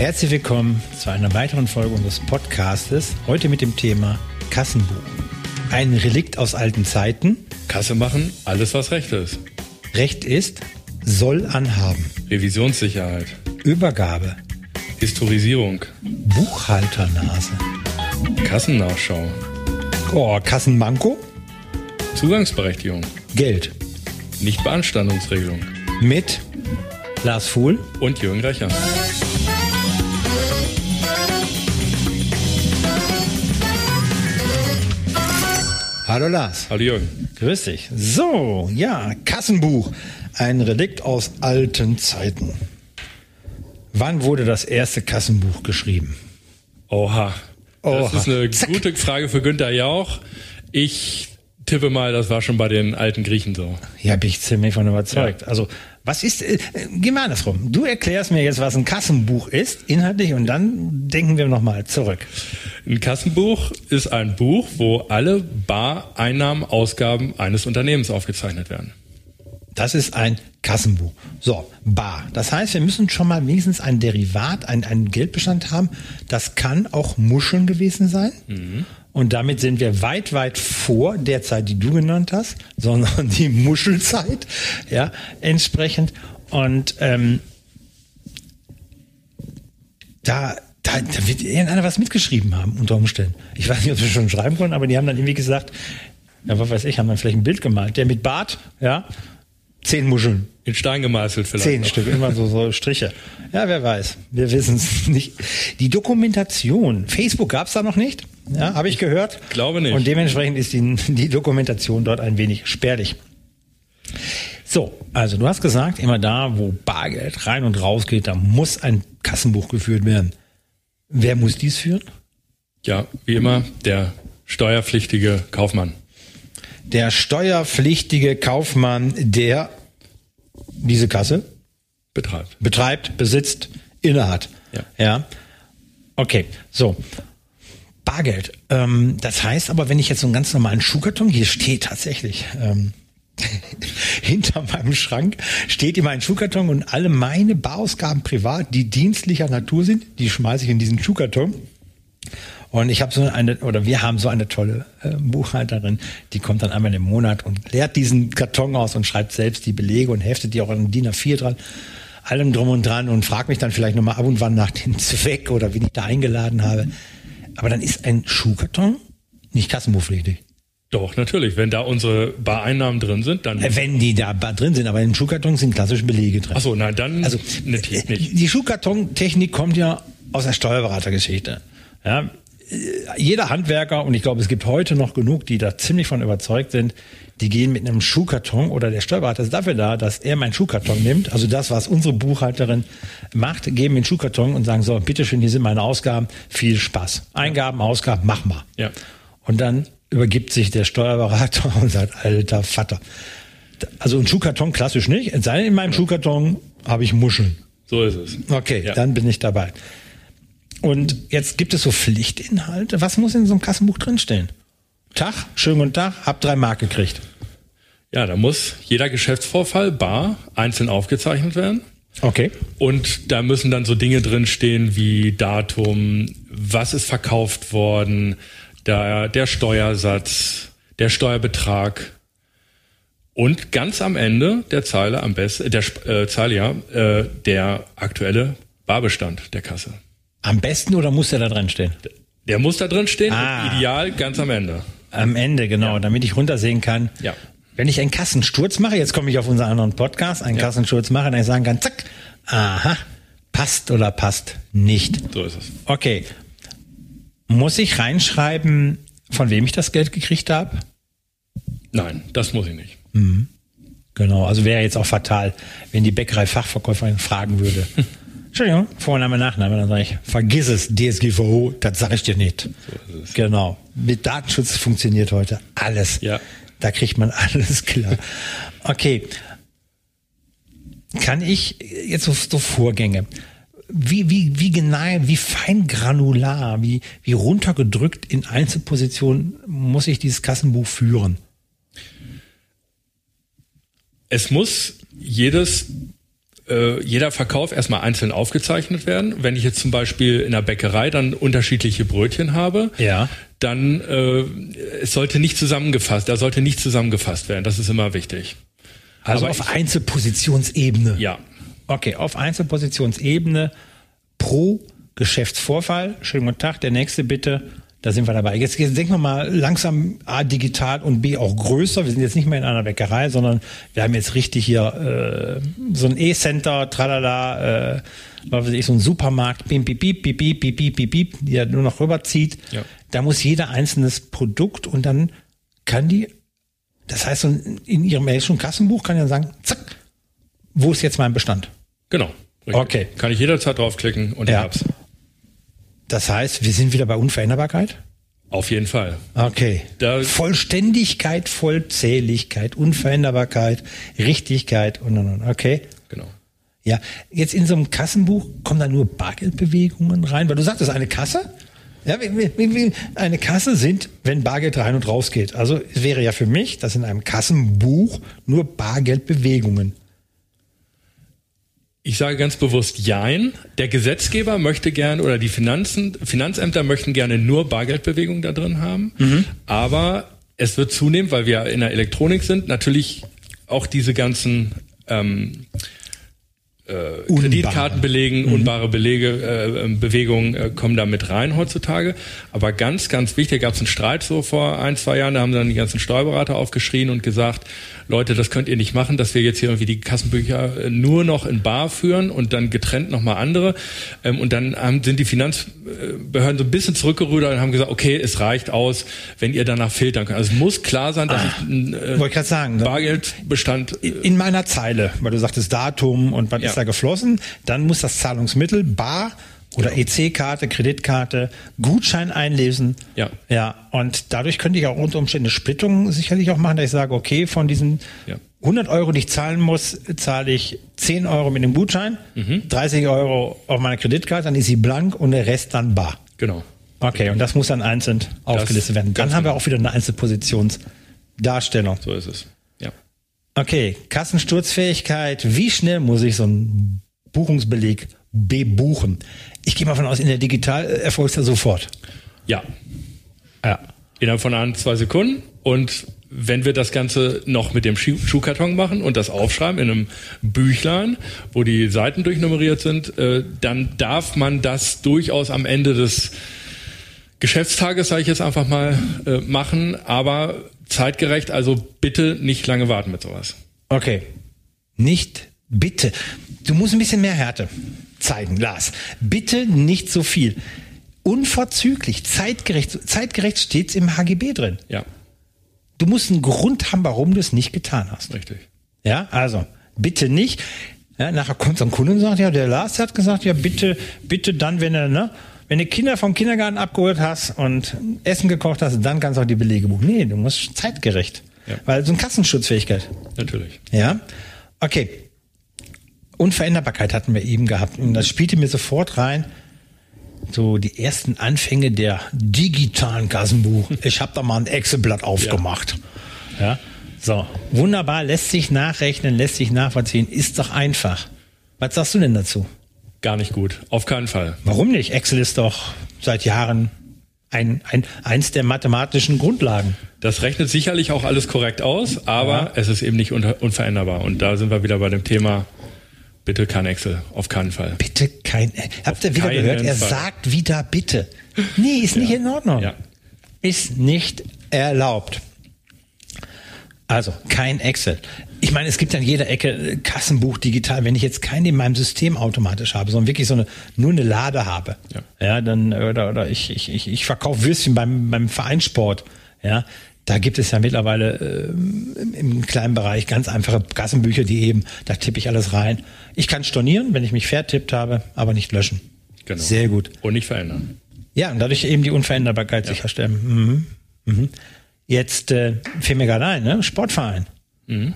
Herzlich willkommen zu einer weiteren Folge unseres Podcastes. Heute mit dem Thema Kassenbuch. Ein Relikt aus alten Zeiten. Kasse machen, alles was Recht ist. Recht ist, soll anhaben. Revisionssicherheit. Übergabe. Historisierung. Buchhalternase. Kassennachschau. Oh, Kassenmanko. Zugangsberechtigung. Geld. Nichtbeanstandungsregelung. Mit Lars Fuhl und Jürgen Recher. Hallo Lars. Hallo Jürgen. Grüß dich. So, ja, Kassenbuch. Ein Relikt aus alten Zeiten. Wann wurde das erste Kassenbuch geschrieben? Oha. Das Oha. ist eine Zack. gute Frage für Günther Jauch. Ich tippe mal, das war schon bei den alten Griechen so. Ja, bin ich ziemlich von überzeugt. Also, was ist, äh, geh mal andersrum. Du erklärst mir jetzt, was ein Kassenbuch ist, inhaltlich, und dann denken wir nochmal zurück. Ein Kassenbuch ist ein Buch, wo alle Bareinnahmen, Ausgaben eines Unternehmens aufgezeichnet werden. Das ist ein Kassenbuch. So, bar. Das heißt, wir müssen schon mal wenigstens ein Derivat, ein, einen Geldbestand haben. Das kann auch Muscheln gewesen sein. Und damit sind wir weit, weit vor der Zeit, die du genannt hast, sondern die Muschelzeit, ja, entsprechend. Und ähm, da, da, da wird irgendeiner was mitgeschrieben haben, unter Umständen. Ich weiß nicht, ob sie schon schreiben konnten, aber die haben dann irgendwie gesagt, ja, was weiß ich, haben dann vielleicht ein Bild gemalt. Der mit Bart, ja, zehn Muscheln. In Stein gemeißelt vielleicht. Zehn noch. Stück, immer so, so Striche. Ja, wer weiß. Wir wissen es nicht. Die Dokumentation. Facebook gab es da noch nicht. Ja, habe ich gehört. glaube nicht. Und dementsprechend ist die, die Dokumentation dort ein wenig spärlich. So, also du hast gesagt, immer da, wo Bargeld rein und raus geht, da muss ein Kassenbuch geführt werden. Wer muss dies führen? Ja, wie immer, der steuerpflichtige Kaufmann. Der steuerpflichtige Kaufmann, der diese Kasse betreibt. betreibt, besitzt, innehat. Ja. ja. Okay, so. Bargeld. Ähm, das heißt aber, wenn ich jetzt so einen ganz normalen Schuhkarton, hier steht tatsächlich, ähm, hinter meinem Schrank steht immer ein Schuhkarton und alle meine Barausgaben privat, die dienstlicher Natur sind, die schmeiße ich in diesen Schuhkarton. Und ich habe so eine, oder wir haben so eine tolle äh, Buchhalterin, die kommt dann einmal im Monat und leert diesen Karton aus und schreibt selbst die Belege und heftet die auch an DIN A4 dran, allem drum und dran und fragt mich dann vielleicht nochmal ab und wann nach dem Zweck oder wen ich da eingeladen habe. Aber dann ist ein Schuhkarton nicht kassenbuchpflichtig. Doch, natürlich. Wenn da unsere Bareinnahmen drin sind, dann. Äh, Wenn die da drin sind, aber im Schuhkarton sind klassische Belege drin. Achso, nein, dann Also natürlich äh, nicht. die Schuhkartontechnik kommt ja aus der Steuerberatergeschichte. Ja, jeder Handwerker, und ich glaube, es gibt heute noch genug, die da ziemlich von überzeugt sind, die gehen mit einem Schuhkarton oder der Steuerberater ist dafür da, dass er meinen Schuhkarton nimmt, also das, was unsere Buchhalterin macht, geben den Schuhkarton und sagen so, bitteschön, hier sind meine Ausgaben, viel Spaß. Eingaben, Ausgaben, mach mal. Ja. Und dann übergibt sich der Steuerberater und sagt, alter Vater. Also ein Schuhkarton klassisch nicht, es sei denn, in meinem Schuhkarton habe ich Muscheln. So ist es. Okay, Ja. dann bin ich dabei. Und jetzt gibt es so Pflichtinhalte. Was muss in so einem Kassenbuch drinstehen? Tag, schönen guten Tag, hab drei Mark gekriegt. Ja, da muss jeder Geschäftsvorfall bar einzeln aufgezeichnet werden. Okay. Und da müssen dann so Dinge drinstehen wie Datum, was ist verkauft worden, der, der Steuersatz, der Steuerbetrag und ganz am Ende der Zeile am besten, der Sp- äh, Zeile ja, äh, der aktuelle Barbestand der Kasse. Am besten oder muss der da drin stehen? Der muss da drin stehen, Ah. ideal ganz am Ende. Am Ende, genau, damit ich runtersehen kann. Ja. Wenn ich einen Kassensturz mache, jetzt komme ich auf unseren anderen Podcast, einen Kassensturz mache, dann ich sagen kann, zack, aha, passt oder passt nicht. So ist es. Okay. Muss ich reinschreiben, von wem ich das Geld gekriegt habe? Nein, das muss ich nicht. Genau, also wäre jetzt auch fatal, wenn die Bäckerei-Fachverkäuferin fragen würde. Entschuldigung, Vorname, Nachname, dann sage ich, vergiss es, DSGVO, das sage ich dir nicht. es. Genau. Mit Datenschutz funktioniert heute alles. Ja. Da kriegt man alles klar. Okay. Kann ich jetzt so, so Vorgänge, wie, wie, wie genau, wie fein granular, wie, wie runtergedrückt in Einzelpositionen muss ich dieses Kassenbuch führen? Es muss jedes äh, jeder Verkauf erstmal einzeln aufgezeichnet werden. Wenn ich jetzt zum Beispiel in der Bäckerei dann unterschiedliche Brötchen habe, Ja. dann äh, es sollte nicht zusammengefasst, da sollte nicht zusammengefasst werden. Das ist immer wichtig. Also Aber auf ich- Einzelpositionsebene. Ja, Okay, auf Einzelpositionsebene pro Geschäftsvorfall. Schönen guten Tag, der nächste bitte. Da sind wir dabei. Jetzt, jetzt denken wir mal langsam A, digital und B, auch größer. Wir sind jetzt nicht mehr in einer Bäckerei, sondern wir haben jetzt richtig hier äh, so ein E-Center, tralala, äh, was weiß ich, so ein Supermarkt, bim, bip, bip, bip, bip, bip, bip, bip, bip, die er nur noch rüberzieht. Ja. Da muss jeder einzelnes Produkt und dann kann die, das heißt, so in ihrem Mail Kassenbuch kann ja sagen, zack, wo ist jetzt mein Bestand? genau. Richtig. Okay. Kann ich jederzeit draufklicken und Ja. ich hab's. Das heißt, wir sind wieder bei Unveränderbarkeit? Auf jeden Fall. Okay. Da- Vollständigkeit, Vollzähligkeit, Unveränderbarkeit, Richtigkeit und, und, und. Okay. Genau. Ja, jetzt in so einem Kassenbuch kommen da nur Bargeldbewegungen rein, weil du sagtest, eine Kasse? Ja, eine Kasse sind, wenn Bargeld rein und raus geht. Also es wäre ja für mich, dass in einem Kassenbuch nur Bargeldbewegungen. Ich sage ganz bewusst Jein. Der Gesetzgeber möchte gerne oder die Finanzen, Finanzämter möchten gerne nur Bargeldbewegungen da drin haben. Aber es wird zunehmend, weil wir in der Elektronik sind, natürlich auch diese ganzen ähm, äh, Kreditkartenbelegen, unbare Belege, äh, ähm, Bewegungen äh, kommen da mit rein heutzutage. Aber ganz, ganz wichtig, gab es einen Streit so vor ein, zwei Jahren, da haben dann die ganzen Steuerberater aufgeschrien und gesagt, Leute, das könnt ihr nicht machen, dass wir jetzt hier irgendwie die Kassenbücher äh, nur noch in Bar führen und dann getrennt nochmal andere. Ähm, und dann haben, sind die Finanzbehörden so ein bisschen zurückgerudert und haben gesagt, okay, es reicht aus, wenn ihr danach filtern könnt. Also es muss klar sein, dass ich einen äh, ich sagen. ne? Bargeldbestand äh, in meiner Zeile, weil du sagtest Datum und was Ja. ist da geflossen, dann muss das Zahlungsmittel Bar oder EC-Karte, Kreditkarte, Gutschein einlesen. Ja. Ja, und dadurch könnte ich auch unter Umständen eine Splittung sicherlich auch machen, dass ich sage, okay, von diesen Ja. 100 Euro, die ich zahlen muss, zahle ich 10 Euro mit dem Gutschein, Mhm. 30 Euro auf meiner Kreditkarte, dann ist sie blank und der Rest dann bar. genau. Okay, und das muss dann einzeln aufgelistet werden. Dann haben wir genau. auch wieder eine Einzelpositionsdarstellung. So ist es. Okay, Kassensturzfähigkeit. Wie schnell muss ich so einen Buchungsbeleg bebuchen? Ich gehe mal von aus, in der Digital äh, erfolgt ja sofort. Ja. Ja. Innerhalb von ein, zwei Sekunden. Und wenn wir das Ganze noch mit dem Schuh Schuhkarton machen und das aufschreiben in einem Büchlein, wo die Seiten durchnummeriert sind, äh, dann darf man das durchaus am Ende des Geschäftstages, sage ich jetzt einfach mal, äh, machen, aber zeitgerecht, also bitte nicht lange warten mit sowas. Okay. Nicht, bitte. Du musst ein bisschen mehr Härte zeigen, Lars. Bitte nicht so viel. Unverzüglich, zeitgerecht, zeitgerecht steht's im HGB drin. Ja, Du musst einen Grund haben, warum du es nicht getan hast. richtig. Ja, also bitte nicht. Ja, nachher kommt so ein Kunde und sagt, ja, der Lars hat gesagt, ja, bitte, bitte dann, wenn er, ne, wenn du Kinder vom Kindergarten abgeholt hast und Essen gekocht hast, dann kannst du auch die Belege buchen. Nee, du musst zeitgerecht. Ja. Weil so eine Kassenschutzfähigkeit. Natürlich. Ja. Okay. Unveränderbarkeit hatten wir eben gehabt. Und das spielte mir sofort rein. So die ersten Anfänge der digitalen Kassenbuch. Ich habe da mal ein Excel-Blatt aufgemacht. Ja. So, wunderbar, lässt sich nachrechnen, lässt sich nachvollziehen, ist doch einfach. Was sagst du denn dazu? Gar nicht gut. Auf keinen Fall. Warum nicht? Excel ist doch seit Jahren ein, ein, eins der mathematischen Grundlagen. Das rechnet sicherlich auch alles korrekt aus, aber Ja. es ist eben nicht unveränderbar. Und da sind wir wieder bei dem Thema, bitte kein Excel, auf keinen Fall. Bitte kein. Habt ihr wieder gehört? Er Fall. sagt wieder bitte. Nee, ist nicht in Ordnung. Ja. Ist nicht erlaubt. Also kein Excel. Ich meine, es gibt an jeder Ecke äh, Kassenbuch digital. Wenn ich jetzt keinen in meinem System automatisch habe, sondern wirklich so eine nur eine Lade habe, Ja. ja, dann oder, oder ich ich ich, ich verkaufe Würstchen beim beim Vereinssport, ja. Da gibt es ja mittlerweile ähm, im, kleinen Bereich ganz einfache Kassenbücher, die eben, da tippe ich alles rein. Ich kann stornieren, wenn ich mich vertippt habe, aber nicht löschen. Genau. Sehr gut. Und nicht verändern. Ja, und dadurch eben die Unveränderbarkeit sicherstellen. Mhm. Mhm. Jetzt äh, fiel mir gerade ein, ne? Sportverein.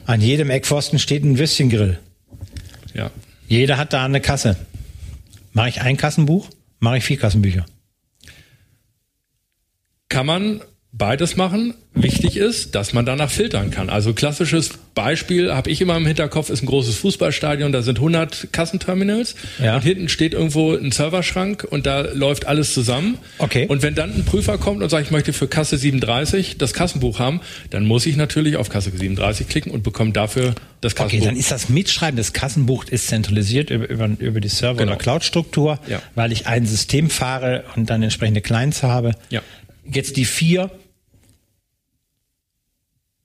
An jedem Eckpfosten steht ein Würstchengrill. Ja. Jeder hat da eine Kasse. Mache ich ein Kassenbuch, mache ich vier Kassenbücher. Kann man beides machen. Wichtig ist, dass man danach filtern kann. Also klassisches Beispiel habe ich immer im Hinterkopf ist ein großes Fußballstadion, da sind 100 Kassenterminals ja. und hinten steht irgendwo ein Serverschrank und da läuft alles zusammen. Okay. Und wenn dann ein Prüfer kommt und sagt, ich möchte für Kasse 37 das Kassenbuch haben, dann muss ich natürlich auf Kasse 37 klicken und bekomme dafür das Kassenbuch. Okay, dann ist das Mitschreiben des Kassenbuchs ist zentralisiert über, über, über die Server- genau. oder Cloud-Struktur, ja. weil ich ein System fahre und dann entsprechende Clients habe. Ja. Jetzt die vier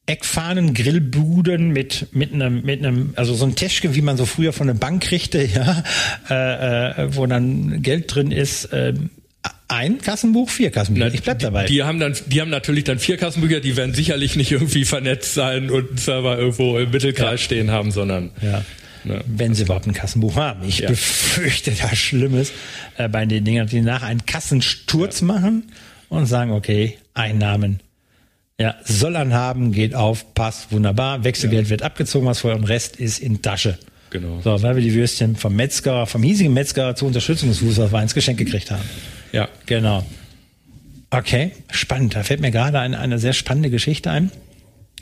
Eckfahnen, Grillbuden mit mit einem mit einem also so ein Täschchen, wie man so früher von der Bank kriegte, ja, äh, äh, wo dann Geld drin ist. Äh, ein Kassenbuch, vier Kassenbücher. ich bleib dabei. Die, die, haben dann, die haben natürlich dann vier Kassenbücher, die werden sicherlich nicht irgendwie vernetzt sein und einen Server irgendwo im Mittelkreis ja. stehen haben, sondern ja. Ne? Wenn sie überhaupt ein Kassenbuch haben. Ich ja. befürchte da Schlimmes äh, bei den Dingen, die nach einen Kassensturz machen und sagen, okay, Einnahmen ja, soll haben, geht auf, passt, wunderbar. Wechselgeld ja. wird abgezogen, was vorher und Rest ist in Tasche. Genau. So, weil wir die Würstchen vom Metzger, vom hiesigen Metzger zur Unterstützung des Fußballvereins geschenkt gekriegt haben. Ja. Genau. Okay, spannend. Da fällt mir gerade eine, eine sehr spannende Geschichte ein.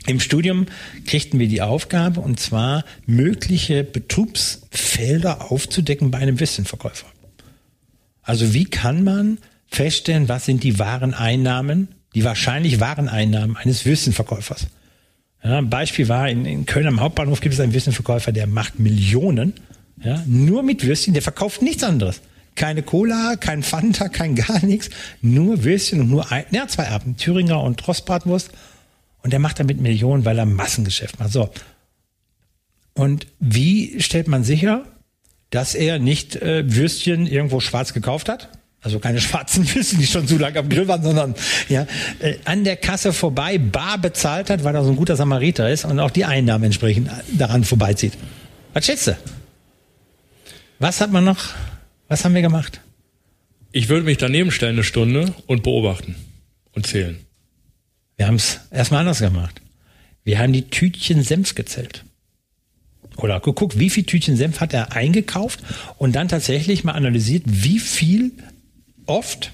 Im Studium kriegten wir die Aufgabe, und zwar mögliche Betrugsfelder aufzudecken bei einem Würstchenverkäufer. Also wie kann man feststellen, was sind die wahren Einnahmen die wahrscheinlich Wareneinnahmen eines Würstchenverkäufers. Ja, ein Beispiel war, in, in Köln am Hauptbahnhof gibt es einen Würstchenverkäufer, der macht Millionen, ja, nur mit Würstchen, der verkauft nichts anderes. Keine Cola, kein Fanta, kein gar nichts, nur Würstchen und nur ein, ja, zwei Arten, Thüringer und Rostbratwurst. Und der macht damit Millionen, weil er Massengeschäft macht. So. Und wie stellt man sicher, dass er nicht äh, Würstchen irgendwo schwarz gekauft hat? Also keine schwarzen Füße, die schon zu lang am Grill waren, sondern ja, äh, an der Kasse vorbei bar bezahlt hat, weil er so ein guter Samariter ist und auch die Einnahmen entsprechend daran vorbeizieht. Was schätzt du? Was hat man noch, was haben wir gemacht? Ich würde mich daneben stellen eine Stunde und beobachten und zählen. Wir haben es erstmal anders gemacht. Wir haben die Tütchen Senf gezählt. Oder geguckt, wie viel Tütchen Senf hat er eingekauft und dann tatsächlich mal analysiert, wie viel oft,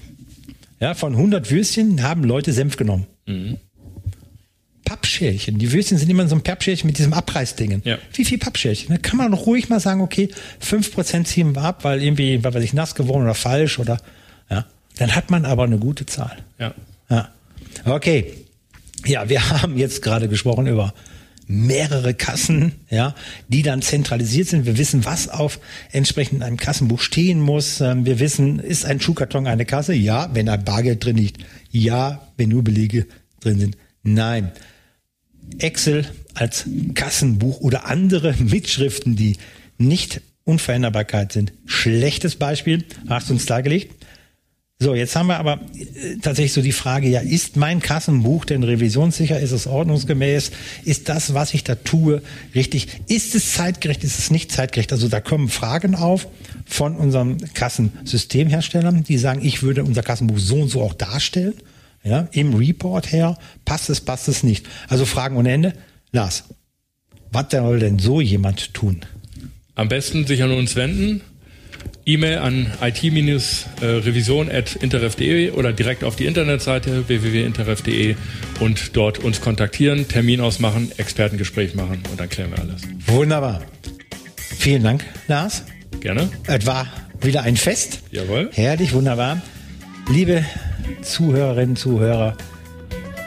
ja, von 100 Würstchen haben Leute Senf genommen. Mhm. Pappschälchen. Die Würstchen sind immer in so einem Pappschälchen mit diesem Abreißdingen. Ja. Wie viel Pappschälchen? Da kann man doch ruhig mal sagen, okay, 5% ziehen wir ab, weil irgendwie, weil weiß ich, nass geworden oder falsch oder, ja. Dann hat man aber eine gute Zahl. Ja. Ja. Okay. Ja, wir haben jetzt gerade gesprochen über mehrere Kassen, ja, die dann zentralisiert sind. Wir wissen, was auf entsprechend einem Kassenbuch stehen muss. Ähm, wir wissen, ist ein Schuhkarton eine Kasse? Ja, wenn ein Bargeld drin liegt. Ja, wenn nur Belege drin sind. Nein. Excel als Kassenbuch oder andere Mitschriften, die nicht Unveränderbarkeit sind. Schlechtes Beispiel, hast du uns dargelegt. So, jetzt haben wir aber äh, tatsächlich so die Frage, ja, ist mein Kassenbuch denn revisionssicher? Ist es ordnungsgemäß? Ist das, was ich da tue, richtig? Ist es zeitgerecht? Ist es nicht zeitgerecht? Also da kommen Fragen auf von unseren Kassensystemherstellern, die sagen, ich würde unser Kassenbuch so und so auch darstellen. Ja, im Report her, passt es, passt es nicht. Also Fragen ohne Ende. Lars, was soll denn so jemand tun? Am besten sich an uns wenden E-Mail an it-revision.interref.de oder direkt auf die Internetseite www.interref.de und dort uns kontaktieren, Termin ausmachen, Expertengespräch machen und dann klären wir alles. Wunderbar. Vielen Dank, Lars. Gerne. Es war wieder ein Fest. Jawohl. Herrlich, wunderbar. Liebe Zuhörerinnen, Zuhörer,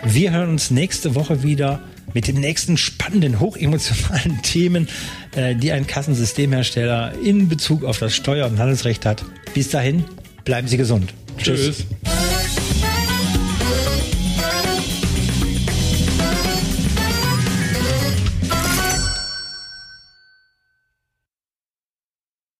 wir hören uns nächste Woche wieder mit den nächsten spannenden, hochemotionalen Themen, äh, die ein Kassensystemhersteller in Bezug auf das Steuer- und Handelsrecht hat. Bis dahin, bleiben Sie gesund. Tschüss. Tschüss.